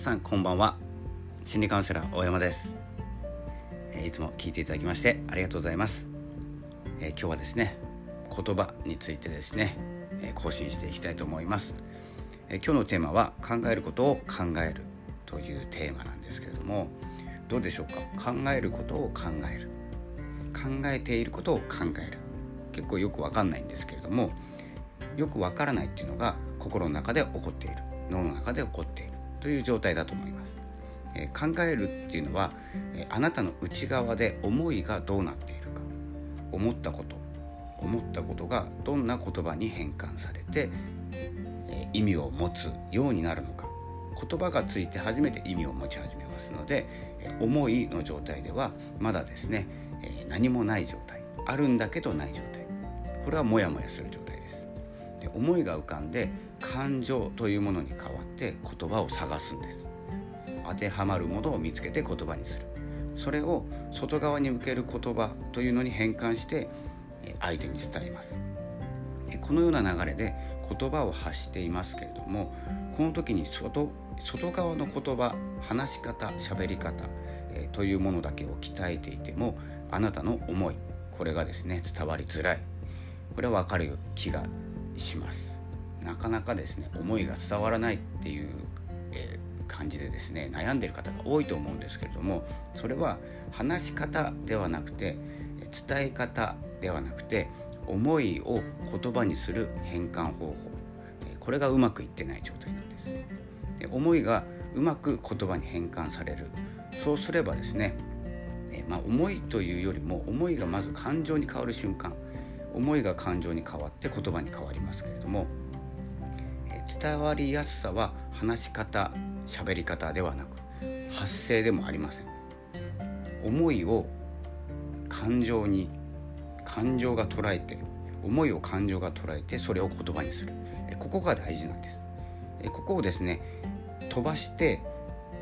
皆さんこんばんは。心理カウンセラー大山です。いつも聞いていただきましてありがとうございます、え今日はですね言葉についてですね更新していきたいと思います、え今日のテーマは考えることを考えるというテーマなんですけれどもどうでしょうか？考えることを考える。考えていることを考える。結構よくわかんないんですけれどもよくわからないっていうのが心の中で起こっている。脳の中で起こっている。という状態だと思います、えー、考えるっていうのは、え、あなたの内側で思いがどうなっているか。思ったこと思ったことがどんな言葉に変換されて、え、意味を持つようになるのか。言葉がついて初めて意味を持ち始めますので、え思いの状態ではまだですね、え何もない状態。あるんだけどない状態。これはモヤモヤする状態です。で思いが浮かんで感情というものに変わって言葉を探すんです。当てはまるものを見つけて言葉にする。それを外側に向ける言葉というのに変換して相手に伝えます。このような流れで言葉を発していますけれどもこの時に外外側の言葉話し方喋り方、えというものだけを鍛えていてもあなたの思いこれがですね伝わりづらい。これは分かる気がします。なかなかですね思いが伝わらないっていう、えー、感じでですね悩んでる方が多いと思うんですけれどもそれは話し方ではなくて伝え方ではなくて思いを言葉にする変換方法。これがうまくいってない状態なんです。で思いがうまく言葉に変換される。そうすればですね、えまあ、思いというよりも思いがまず感情に変わる瞬間。思いが感情に変わって言葉に変わりますけれども伝わりやすさは話し方喋り方ではなく発声でもありません。思いを感情に感情が捉えて思いを感情が捉えてそれを言葉にする。ここが大事なんです。ここをですね飛ばして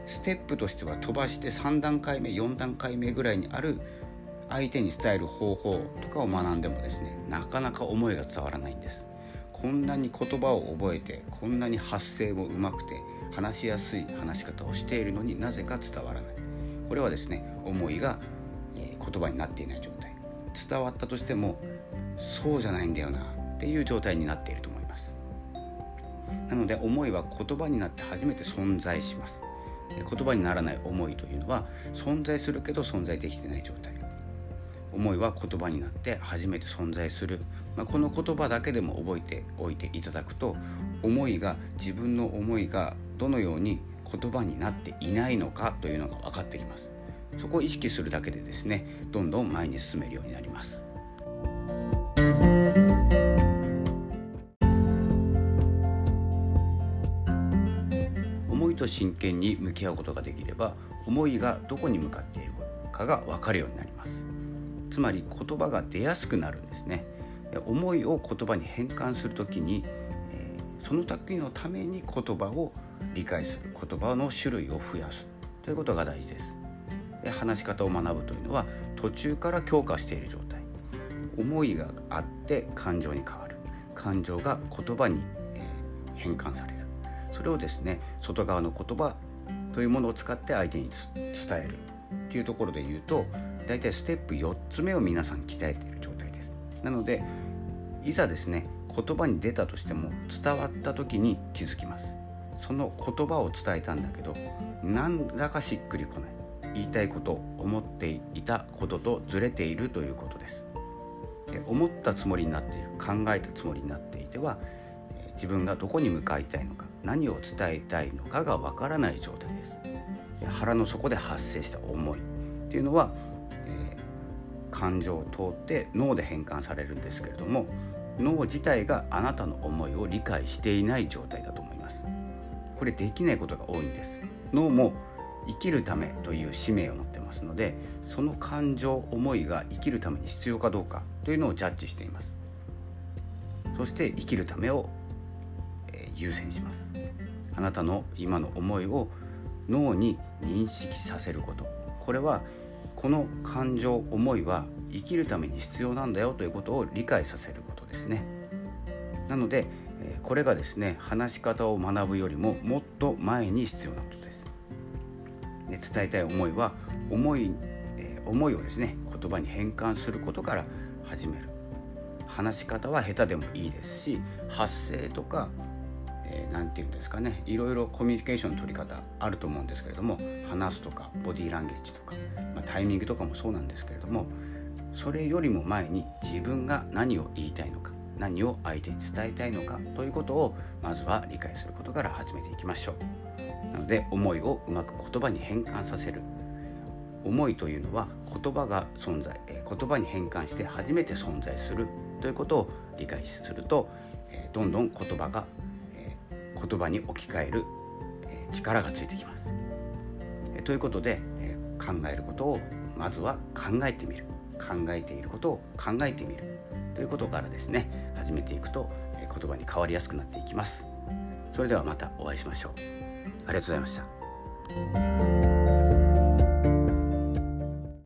ステップとしては飛ばして3段階目4段階目ぐらいにある相手に伝える方法とかを学んでもですねなかなか思いが伝わらないんです。こんなに言葉を覚えてこんなに発声もうまくて話しやすい話し方をしているのになぜか伝わらない。これはですね思いが、え言葉になっていない状態。伝わったとしてもそうじゃないんだよなっていう状態になっていると思います。なので思いは言葉になって初めて存在します。言葉にならない思いというのは存在するけど存在できてない状態。思いは言葉になって初めて存在する、まあ、この言葉だけでも覚えておいていただくと思いが自分の思いがどのように言葉になっていないのかというのが分かってきます。そこを意識するだけでですねどんどん前に進めるようになります。思いと真剣に向き合うことができれば思いがどこに向かっているかが分かるようになります。つまり言葉が出やすくなるんですね。思いを言葉に変換するときに、えー、その時のために言葉を理解する。言葉の種類を増やす。ということが大事です。で話し方を学ぶというのは途中から強化している状態。思いがあって感情に変わる。感情が言葉に、えー、変換される。それをですね外側の言葉というものを使って相手に伝える。っていうところで言うと大体ステップ4つ目を皆さん鍛えている状態です。なのでいざですね言葉に出たとしても伝わった時に気づきます。その言葉を伝えたんだけどなんだかしっくりこない。言いたいこと思っていたこととずれているということです。で思ったつもりになっている考えたつもりになっていては自分がどこに向かいたいのか何を伝えたいのかがわからない状態。腹の底で発生した思いっていうのは感情を通って脳で変換されるんですけれども脳自体があなたの思いを理解していない状態だと思います。これできないことが多いんです。脳も生きるためという使命を持ってますのでその感情思いが生きるために必要かどうかというのをジャッジしています。そして生きるためを、え優先します。あなたの今の思いを脳に認識させること。これはこの感情思いは生きるために必要なんだよということを理解させることですね。なのでこれがですね話し方を学ぶよりももっと前に必要なことです。ね、伝えたい思いは思い、え、思いをですね言葉に変換することから始める。話し方は下手でもいいですし発声とか、えー、て言うんですかねいろいろコミュニケーションの取り方あると思うんですけれども話すとかボディーランゲージとか、まあ、タイミングとかもそうなんですけれどもそれよりも前に自分が何を言いたいのか何を相手に伝えたいのかということをまずは理解することから始めていきましょう。なので思いをうまく言葉に変換させる。思いというのは言葉が存在言葉に変換して初めて存在するということを理解するとどんどん言葉が言葉に置き換える力がついてきます。ということで考えることをまずは考えてみる考えていることを考えてみるということからですね始めていくと言葉に変わりやすくなっていきます。それではまたお会いしましょう。ありがとうございました。